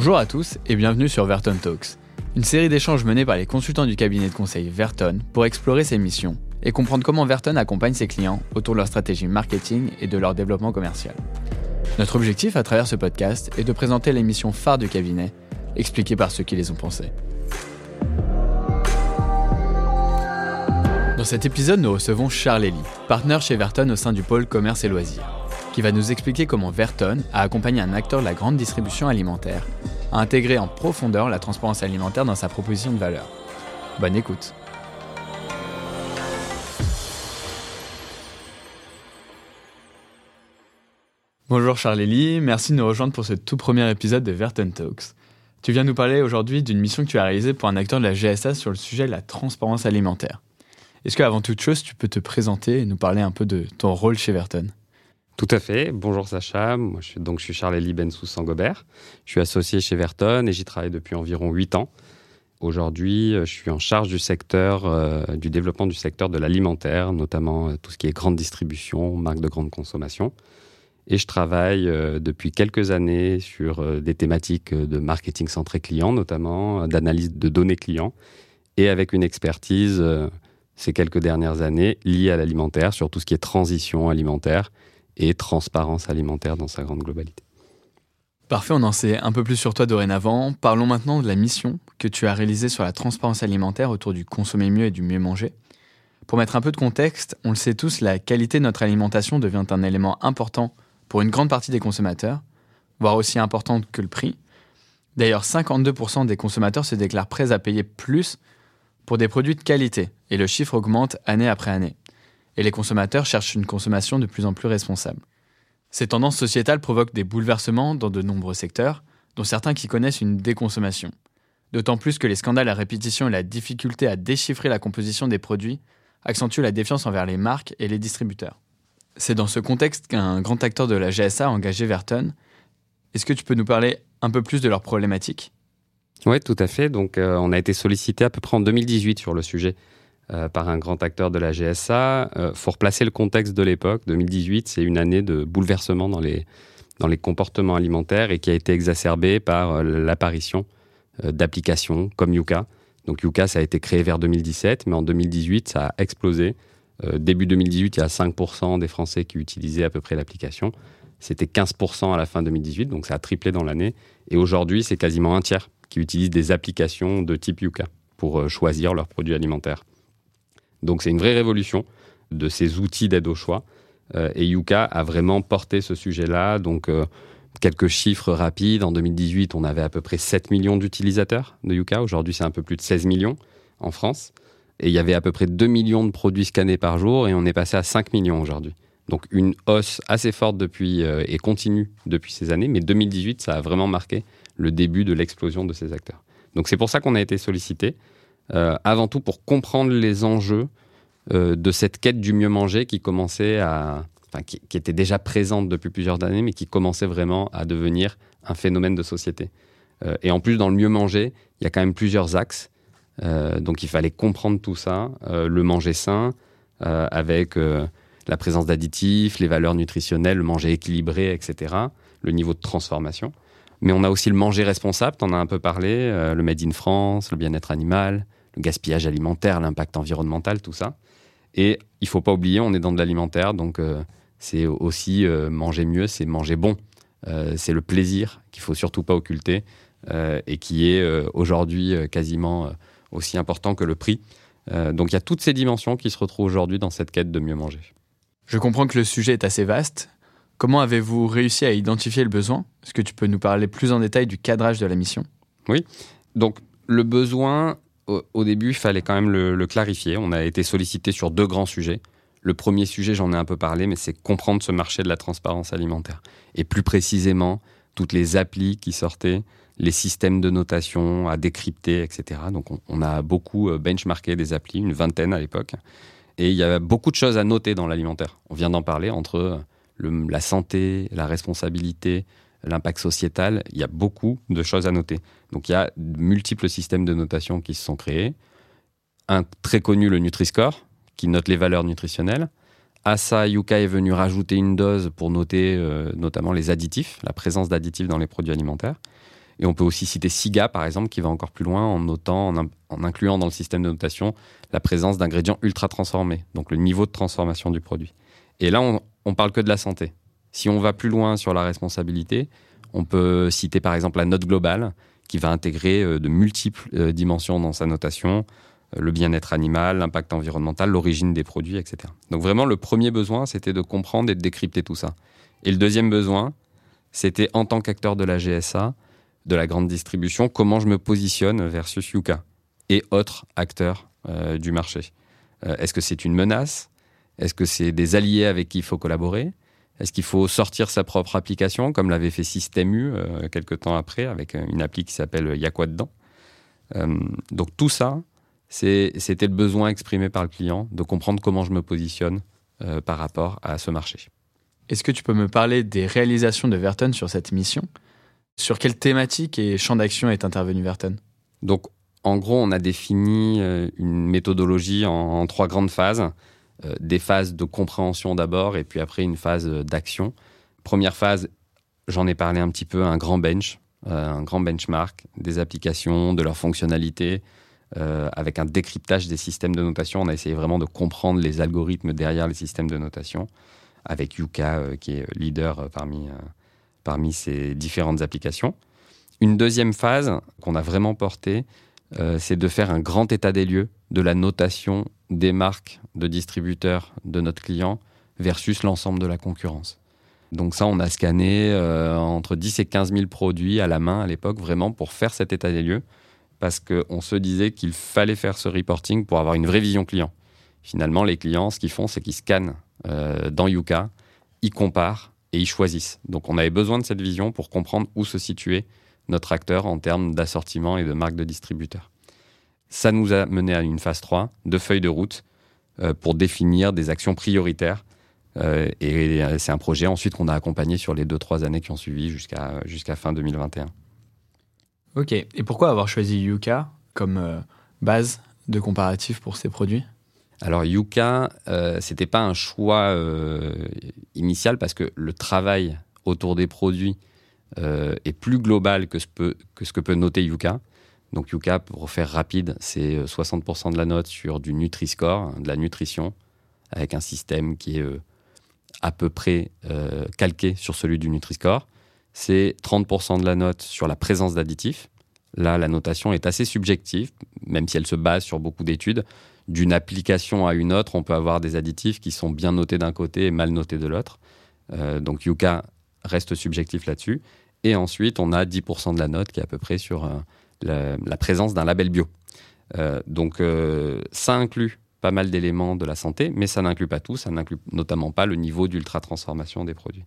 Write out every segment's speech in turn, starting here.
Bonjour à tous et bienvenue sur Verton Talks, une série d'échanges menés par les consultants du cabinet de conseil Verton pour explorer ses missions et comprendre comment Verton accompagne ses clients autour de leur stratégie marketing et de leur développement commercial. Notre objectif à travers ce podcast est de présenter les missions phares du cabinet, expliquées par ceux qui les ont pensées. Dans cet épisode, nous recevons Charles Elie, partenaire chez Verton au sein du pôle commerce et loisirs qui va nous expliquer comment Verton a accompagné un acteur de la grande distribution alimentaire à intégrer en profondeur la transparence alimentaire dans sa proposition de valeur. Bonne écoute. Bonjour Charles Lee, merci de nous rejoindre pour ce tout premier épisode de Verton Talks. Tu viens nous parler aujourd'hui d'une mission que tu as réalisée pour un acteur de la GSA sur le sujet de la transparence alimentaire. Est-ce qu'avant toute chose, tu peux te présenter et nous parler un peu de ton rôle chez Verton? Tout à fait. Bonjour Sacha. Je suis, donc, je suis Charles-Élie. Je suis associé chez Verton et j'y travaille depuis environ 8 ans. Aujourd'hui, euh, je suis en charge du secteur, euh, du développement du secteur de l'alimentaire, notamment euh, tout ce qui est grande distribution, marque de grande consommation. Et je travaille depuis quelques années sur des thématiques de marketing centré client, notamment d'analyse de données clients, et avec une expertise ces quelques dernières années liée à l'alimentaire, sur tout ce qui est transition alimentaire et transparence alimentaire dans sa grande globalité. Parfait, on en sait un peu plus sur toi dorénavant. Parlons maintenant de la mission que tu as réalisée sur la transparence alimentaire autour du consommer mieux et du mieux manger. Pour mettre un peu de contexte, on le sait tous, la qualité de notre alimentation devient un élément important pour une grande partie des consommateurs, voire aussi important que le prix. D'ailleurs, 52% des consommateurs se déclarent prêts à payer plus pour des produits de qualité, et le chiffre augmente année après année et les consommateurs cherchent une consommation de plus en plus responsable. Ces tendances sociétales provoquent des bouleversements dans de nombreux secteurs, dont certains qui connaissent une déconsommation. D'autant plus que les scandales à répétition et la difficulté à déchiffrer la composition des produits accentuent la défiance envers les marques et les distributeurs. C'est dans ce contexte qu'un grand acteur de la GSA a engagé Verton. Est-ce que tu peux nous parler un peu plus de leurs problématiques? Oui, tout à fait. Donc, euh, on a été sollicité à peu près en 2018 sur le sujet. Euh, par un grand acteur de la GSA. Il euh, faut replacer le contexte de l'époque. 2018, c'est une année de bouleversement dans les, dans les comportements alimentaires et qui a été exacerbée par euh, l'apparition d'applications comme Yuka. Donc Yuka, ça a été créé vers 2017, mais en 2018, ça a explosé. début 2018, il y a 5% des Français qui utilisaient à peu près l'application. C'était 15% à la fin 2018, donc ça a triplé dans l'année. Et aujourd'hui, c'est quasiment un tiers qui utilisent des applications de type Yuka pour choisir leurs produits alimentaires. Donc c'est une vraie révolution de ces outils d'aide au choix. Euh, et Yuka a vraiment porté ce sujet-là. Donc euh, quelques chiffres rapides. En 2018, on avait à peu près 7 millions d'utilisateurs de Yuka. Aujourd'hui, c'est un peu plus de 16 millions en France. Et il y avait à peu près 2 millions de produits scannés par jour et on est passé à 5 millions aujourd'hui. Donc une hausse assez forte depuis euh, et continue depuis ces années. Mais 2018, ça a vraiment marqué le début de l'explosion de ces acteurs. Donc c'est pour ça qu'on a été sollicité. Euh, avant tout pour comprendre les enjeux euh, de cette quête du mieux manger qui commençait à, enfin, qui, était déjà présente depuis plusieurs années, mais qui commençait vraiment à devenir un phénomène de société. Euh, et en plus, dans le mieux manger, il y a quand même plusieurs axes. donc il fallait comprendre tout ça, le manger sain, avec la présence d'additifs, les valeurs nutritionnelles, le manger équilibré, etc., le niveau de transformation. Mais on a aussi le manger responsable, tu en as un peu parlé, le Made in France, le bien-être animal, le gaspillage alimentaire, l'impact environnemental, tout ça. Et il faut pas oublier, on est dans de l'alimentaire, donc euh, c'est aussi euh, manger mieux, c'est manger bon. Euh, c'est le plaisir qu'il faut surtout pas occulter et qui est aujourd'hui quasiment aussi important que le prix. donc il y a toutes ces dimensions qui se retrouvent aujourd'hui dans cette quête de mieux manger. Je comprends que le sujet est assez vaste. Comment avez-vous réussi à identifier le besoin? Est-ce que tu peux nous parler plus en détail du cadrage de la mission? Oui. Donc le besoin, au, début, il fallait quand même le, clarifier. On a été sollicité sur deux grands sujets. Le premier sujet, j'en ai un peu parlé, mais c'est comprendre ce marché de la transparence alimentaire. Et plus précisément, toutes les applis qui sortaient, les systèmes de notation à décrypter, etc. Donc on, a beaucoup euh, benchmarké des applis, une vingtaine à l'époque. Et il y a beaucoup de choses à noter dans l'alimentaire. On vient d'en parler entre la santé, la responsabilité, l'impact sociétal, il y a beaucoup de choses à noter. Donc il y a multiples systèmes de notation qui se sont créés. Un très connu, le Nutri-Score, qui note les valeurs nutritionnelles. À ça, Yuka est venu rajouter une dose pour noter euh, notamment les additifs, la présence d'additifs dans les produits alimentaires. Et on peut aussi citer SIGA, par exemple, qui va encore plus loin en notant, en, incluant dans le système de notation la présence d'ingrédients ultra transformés, donc le niveau de transformation du produit. Et là, on, on parle que de la santé. Si on va plus loin sur la responsabilité, on peut citer par exemple la note globale, qui va intégrer euh, de multiples euh, dimensions dans sa notation, euh, le bien-être animal, l'impact environnemental, l'origine des produits, etc. Donc vraiment, le premier besoin, c'était de comprendre et de décrypter tout ça. Et le deuxième besoin, c'était en tant qu'acteur de la GSA, de la grande distribution, comment je me positionne versus Yuka et autres acteurs du marché. Est-ce que c'est une menace? Est-ce que c'est des alliés avec qui il faut collaborer? Est-ce qu'il faut sortir sa propre application, comme l'avait fait Systemu euh, quelques temps après, avec une appli qui s'appelle Y'a quoi dedans? Euh, Donc tout ça, c'était le besoin exprimé par le client de comprendre comment je me positionne euh, par rapport à ce marché. Est-ce que tu peux me parler des réalisations de Verton sur cette mission? Sur quelle thématique et champ d'action est intervenu Verton? Donc, en gros, on a défini une méthodologie en trois grandes phases. Euh, des phases de compréhension d'abord et puis après une phase euh, d'action. Première phase, j'en ai parlé un petit peu, un grand bench, euh, un grand benchmark des applications, de leurs fonctionnalités, avec un décryptage des systèmes de notation. On a essayé vraiment de comprendre les algorithmes derrière les systèmes de notation, avec Yuka qui est leader parmi, parmi ces différentes applications. Une deuxième phase qu'on a vraiment portée, c'est de faire un grand état des lieux de la notation des marques de distributeurs de notre client versus l'ensemble de la concurrence. Donc ça, on a scanné euh, entre 10 et 15 000 produits à la main à l'époque, vraiment pour faire cet état des lieux, parce qu'on se disait qu'il fallait faire ce reporting pour avoir une vraie vision client. Finalement, les clients, ce qu'ils font, c'est qu'ils scannent euh, dans Yuka, ils comparent et ils choisissent. Donc on avait besoin de cette vision pour comprendre où se situait notre acteur en termes d'assortiment et de marque de distributeur. Ça nous a mené à une phase 3 de feuille de route euh, pour définir des actions prioritaires. Euh, et c'est un projet ensuite qu'on a accompagné sur les 2-3 années qui ont suivi jusqu'à jusqu'à fin 2021. Ok. Et pourquoi avoir choisi Yuka comme euh, base de comparatif pour ces produits? Alors Yuka, euh, c'était pas un choix initial parce que le travail autour des produits est plus global que ce, que ce que peut noter Yuka. Donc Yuka, pour faire rapide, c'est 60% euh, de la note sur du Nutri-Score, de la nutrition, avec un système qui est euh, à peu près euh, calqué sur celui du Nutri-Score. C'est 30% de la note sur la présence d'additifs. Là, la notation est assez subjective, même si elle se base sur beaucoup d'études. D'une application à une autre, on peut avoir des additifs qui sont bien notés d'un côté et mal notés de l'autre. donc Yuka reste subjectif là-dessus. Et ensuite, on a 10% de la note qui est à peu près sur la, présence d'un label bio. Euh, donc euh, ça inclut pas mal d'éléments de la santé, mais ça n'inclut pas tout, ça n'inclut notamment pas le niveau d'ultra-transformation des produits.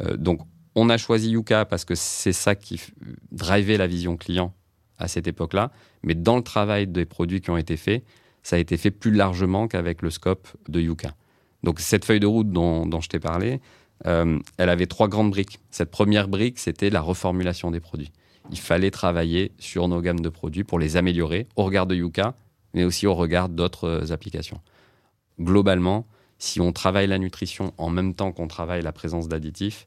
Euh, donc on a choisi Yuka parce que c'est ça qui drivait la vision client à cette époque-là, mais dans le travail des produits qui ont été faits, ça a été fait plus largement qu'avec le scope de Yuka. Donc cette feuille de route dont, dont je t'ai parlé, elle avait trois grandes briques. Cette première brique, c'était la reformulation des produits il fallait travailler sur nos gammes de produits pour les améliorer au regard de Yuka, mais aussi au regard d'autres euh, applications. Globalement, si on travaille la nutrition en même temps qu'on travaille la présence d'additifs,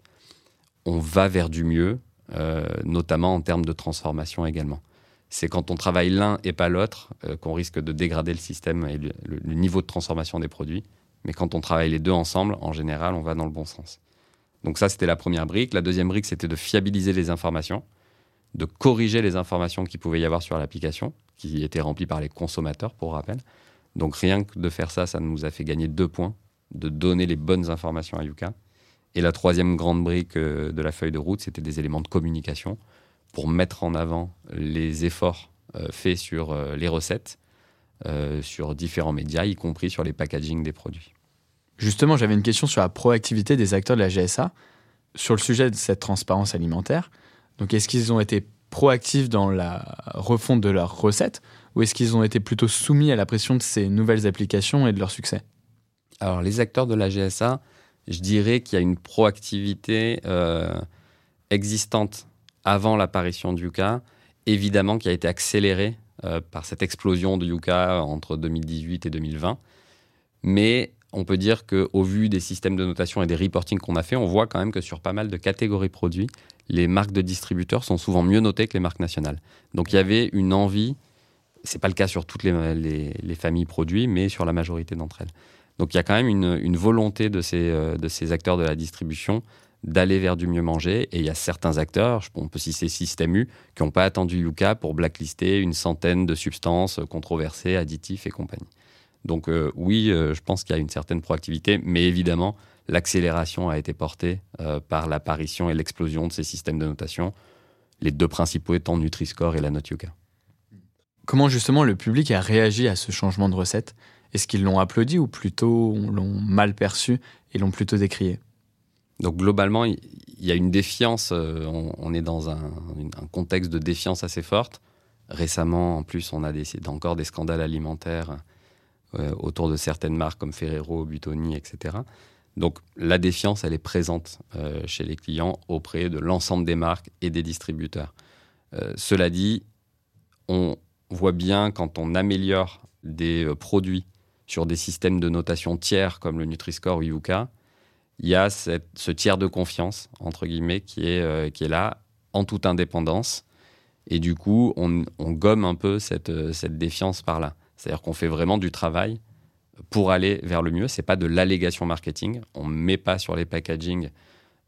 on va vers du mieux, euh, notamment en termes de transformation également. C'est quand on travaille l'un et pas l'autre euh, qu'on risque de dégrader le système et le, niveau de transformation des produits. Mais quand on travaille les deux ensemble, en général, on va dans le bon sens. Donc ça, c'était la première brique. La deuxième brique, c'était de fiabiliser les informations de corriger les informations qu'il pouvait y avoir sur l'application, qui étaient remplies par les consommateurs, pour rappel. Donc rien que de faire ça, ça nous a fait gagner deux points, de donner les bonnes informations à Yuka. Et la troisième grande brique euh, de la feuille de route, c'était des éléments de communication pour mettre en avant les efforts euh, faits sur euh, les recettes, sur différents médias, y compris sur les packaging des produits. Justement, j'avais une question sur la proactivité des acteurs de la GSA. Sur le sujet de cette transparence alimentaire, donc est-ce qu'ils ont été proactifs dans la refonte de leurs recettes ou est-ce qu'ils ont été plutôt soumis à la pression de ces nouvelles applications et de leur succès? Alors les acteurs de la GSA, je dirais qu'il y a une proactivité euh, existante avant l'apparition de Yuka, évidemment qui a été accélérée euh, par cette explosion de Yuka entre 2018 et 2020. Mais on peut dire qu'au vu des systèmes de notation et des reporting qu'on a fait, on voit quand même que sur pas mal de catégories produits, les marques de distributeurs sont souvent mieux notées que les marques nationales. Donc il y avait une envie, c'est pas le cas sur toutes les, les, familles produits, mais sur la majorité d'entre elles. Donc il y a quand même une, une volonté de ces, euh, de ces acteurs de la distribution d'aller vers du mieux manger. Et il y a certains acteurs, on peut citer Système U, qui n'ont pas attendu Yuka pour blacklister une centaine de substances controversées, additifs et compagnie. Donc euh, oui, euh, je pense qu'il y a une certaine proactivité, mais évidemment, l'accélération a été portée euh, par l'apparition et l'explosion de ces systèmes de notation, les deux principaux étant Nutri-Score et la Note Yuka. Comment justement le public a réagi à ce changement de recette? Est-ce qu'ils l'ont applaudi ou plutôt l'ont mal perçu et l'ont plutôt décrié? Donc globalement, il y a une défiance, on, est dans un, contexte de défiance assez forte. Récemment, en plus, on a encore des scandales alimentaires autour de certaines marques comme Ferrero, Butoni, etc. Donc la défiance, elle est présente euh, chez les clients auprès de l'ensemble des marques et des distributeurs. Euh, cela dit, on voit bien quand on améliore des produits sur des systèmes de notation tiers comme le Nutri-Score ou Yuka, il y a ce tiers de confiance, entre guillemets, qui est, qui est là en toute indépendance. Et du coup, on, gomme un peu cette, cette défiance par là. C'est-à-dire qu'on fait vraiment du travail pour aller vers le mieux. C'est pas de l'allégation marketing. On ne met pas sur les packaging,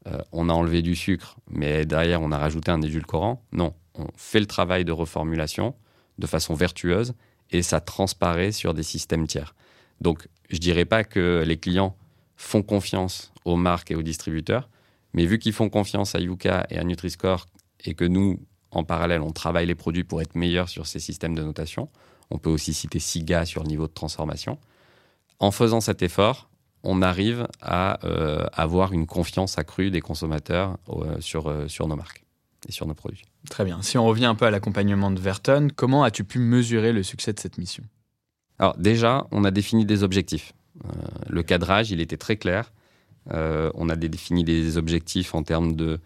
euh, on a enlevé du sucre, mais derrière on a rajouté un édulcorant. Non, on fait le travail de reformulation de façon vertueuse et ça transparaît sur des systèmes tiers. Donc je dirais pas que les clients font confiance aux marques et aux distributeurs, mais vu qu'ils font confiance à Yuka et à Nutri-Score et que nous, en parallèle, on travaille les produits pour être meilleurs sur ces systèmes de notation, on peut aussi citer SIGA sur le niveau de transformation. En faisant cet effort, on arrive à euh, avoir une confiance accrue des consommateurs euh, sur, euh, sur nos marques et sur nos produits. Très bien. Si on revient un peu à l'accompagnement de Verton, comment as-tu pu mesurer le succès de cette mission? Alors déjà, on a défini des objectifs. le cadrage, il était très clair. on a défini des objectifs en termes de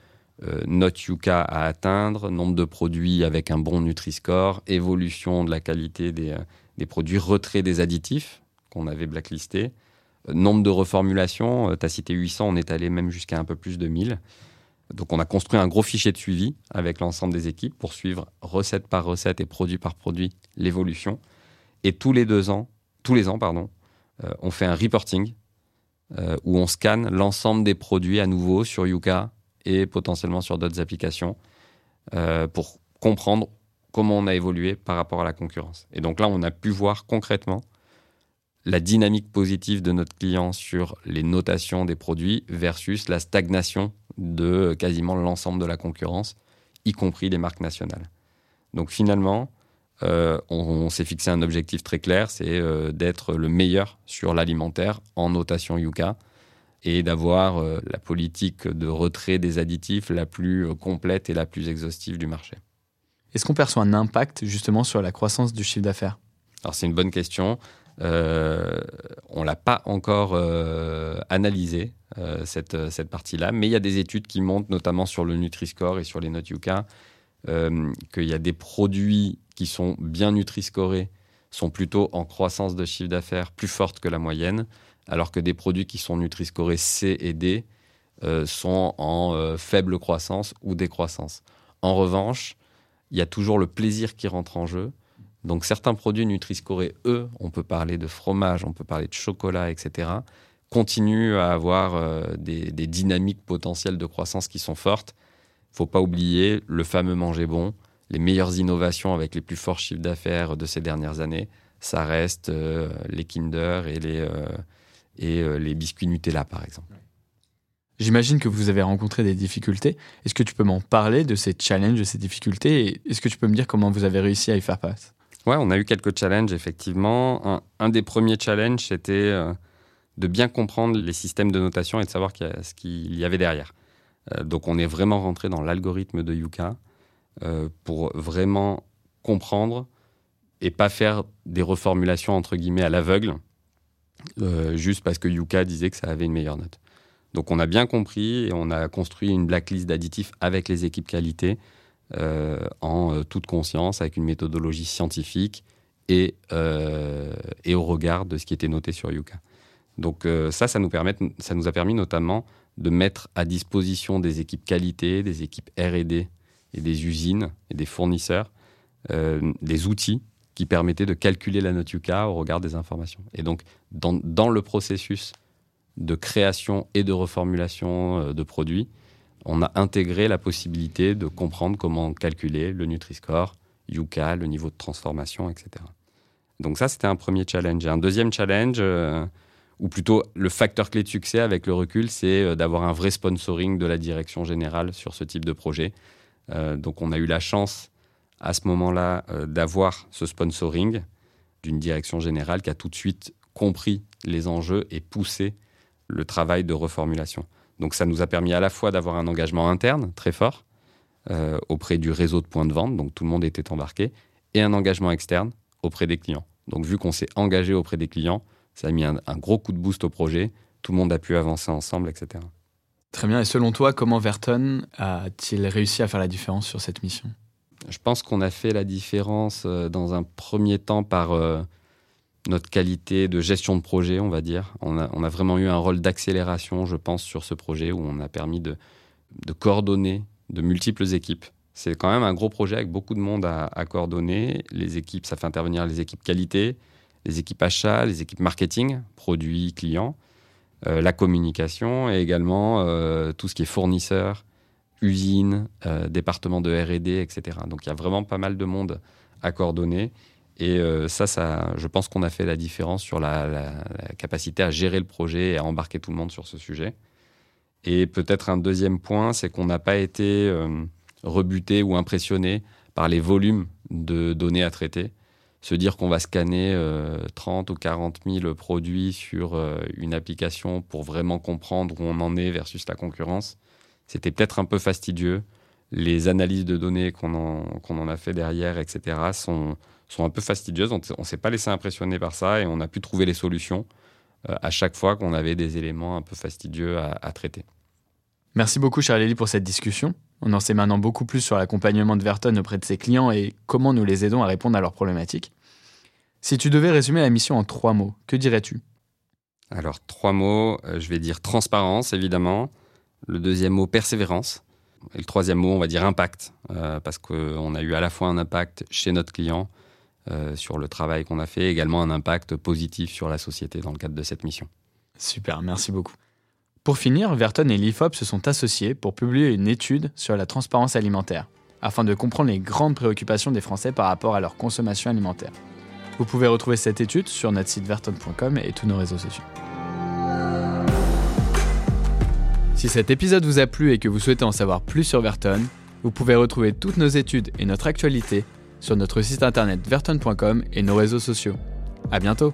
note Yuka à atteindre, nombre de produits avec un bon Nutri-Score, évolution de la qualité des, euh, produits, retrait des additifs qu'on avait blacklistés, euh, nombre de reformulations, tu as cité 800, on est allé même jusqu'à un peu plus de 1000. Donc on a construit un gros fichier de suivi avec l'ensemble des équipes pour suivre recette par recette et produit par produit l'évolution. Et tous les deux ans, tous les ans, pardon, on fait un reporting où on scanne l'ensemble des produits à nouveau sur Yuka et potentiellement sur d'autres applications euh, pour comprendre comment on a évolué par rapport à la concurrence. Et donc là, on a pu voir concrètement la dynamique positive de notre client sur les notations des produits versus la stagnation de quasiment l'ensemble de la concurrence, y compris les marques nationales. Donc finalement, euh, on, s'est fixé un objectif très clair, c'est euh, d'être le meilleur sur l'alimentaire en notation Yuka et d'avoir euh, la politique de retrait des additifs la plus euh, complète et la plus exhaustive du marché. Est-ce qu'on perçoit un impact justement sur la croissance du chiffre d'affaires? Alors c'est une bonne question. Euh, on ne l'a pas encore euh, analysé, cette, cette partie-là, mais il y a des études qui montrent, notamment sur le Nutri-Score et sur les notes Yuka, qu'il y a des produits qui sont bien Nutri-Scorés, sont plutôt en croissance de chiffre d'affaires plus forte que la moyenne, alors que des produits qui sont Nutri-scorés C et D euh, sont en euh, faible croissance ou décroissance. En revanche, il y a toujours le plaisir qui rentre en jeu. Donc certains produits Nutri-scorés, eux, on peut parler de fromage, on peut parler de chocolat, etc., continuent à avoir euh, des, dynamiques potentielles de croissance qui sont fortes. Faut pas oublier le fameux manger bon, les meilleures innovations avec les plus forts chiffres d'affaires de ces dernières années. Ça reste les Kinder et les, et euh, les biscuits Nutella, par exemple. J'imagine que vous avez rencontré des difficultés. Est-ce que tu peux m'en parler de ces challenges, de ces difficultés et Est-ce que tu peux me dire comment vous avez réussi à y faire face? Ouais, on a eu quelques challenges, effectivement. Un, des premiers challenges, c'était euh, de bien comprendre les systèmes de notation et de savoir ce qu'il y avait derrière. Euh, donc, on est vraiment rentré dans l'algorithme de Yuka pour vraiment comprendre et pas faire des reformulations entre guillemets à l'aveugle euh, juste parce que Yuka disait que ça avait une meilleure note. Donc on a bien compris et on a construit une blacklist d'additifs avec les équipes qualité euh, en euh, toute conscience, avec une méthodologie scientifique et, au regard de ce qui était noté sur Yuka. Donc ça, ça nous, a permis notamment de mettre à disposition des équipes qualité, des équipes RD et des usines et des fournisseurs des outils qui permettaient de calculer la note au regard des informations. Et donc, dans, le processus de création et de reformulation euh, de produits, on a intégré la possibilité de comprendre comment calculer le Nutri-Score, Yuka, le niveau de transformation, etc. Donc ça, c'était un premier challenge. Un deuxième challenge, euh, ou plutôt le facteur clé de succès avec le recul, c'est euh, d'avoir un vrai sponsoring de la direction générale sur ce type de projet. Donc on a eu la chance à ce moment-là d'avoir ce sponsoring d'une direction générale qui a tout de suite compris les enjeux et poussé le travail de reformulation. Donc ça nous a permis à la fois d'avoir un engagement interne très fort euh, auprès du réseau de points de vente, donc tout le monde était embarqué, et un engagement externe auprès des clients. Donc vu qu'on s'est engagé auprès des clients, ça a mis un, gros coup de boost au projet, tout le monde a pu avancer ensemble, etc. Très bien, et selon toi, comment Verton a-t-il réussi à faire la différence sur cette mission? Je pense qu'on a fait la différence euh, dans un premier temps par... Euh, notre qualité de gestion de projet, on va dire. On a, vraiment eu un rôle d'accélération, je pense, sur ce projet où on a permis de, coordonner de multiples équipes. C'est quand même un gros projet avec beaucoup de monde à, coordonner. Les équipes, ça fait intervenir les équipes qualité, les équipes achat, les équipes marketing, produits, clients, euh, la communication et également euh, tout ce qui est fournisseurs, usines, euh, département de R&D, etc. Donc il y a vraiment pas mal de monde à coordonner. Et euh, ça, ça, je pense qu'on a fait la différence sur la, capacité à gérer le projet et à embarquer tout le monde sur ce sujet. Et peut-être un deuxième point, c'est qu'on n'a pas été euh, rebuté ou impressionné par les volumes de données à traiter. Se dire qu'on va scanner 30 euh, ou 40 000 produits sur une application pour vraiment comprendre où on en est versus la concurrence, c'était peut-être un peu fastidieux. Les analyses de données qu'on en, qu'on en a fait derrière, etc., sont, sont un peu fastidieuses. On ne s'est pas laissé impressionner par ça et on a pu trouver les solutions euh, à chaque fois qu'on avait des éléments un peu fastidieux à, traiter. Merci beaucoup, Charlie, pour cette discussion. On en sait maintenant beaucoup plus sur l'accompagnement de Verton auprès de ses clients et comment nous les aidons à répondre à leurs problématiques. Si tu devais résumer la mission en trois mots, que dirais-tu? Alors, trois mots, euh, je vais dire transparence, évidemment. Le deuxième mot, persévérance. Et le troisième mot, on va dire impact, euh, parce qu'on a eu à la fois un impact chez notre client, sur le travail qu'on a fait, également un impact positif sur la société dans le cadre de cette mission. Super, merci beaucoup. Pour finir, Verton et l'IFOP se sont associés pour publier une étude sur la transparence alimentaire, afin de comprendre les grandes préoccupations des Français par rapport à leur consommation alimentaire. Vous pouvez retrouver cette étude sur notre site verton.com et tous nos réseaux sociaux. Si cet épisode vous a plu et que vous souhaitez en savoir plus sur Verton, vous pouvez retrouver toutes nos études et notre actualité sur notre site internet verton.com et nos réseaux sociaux. À bientôt!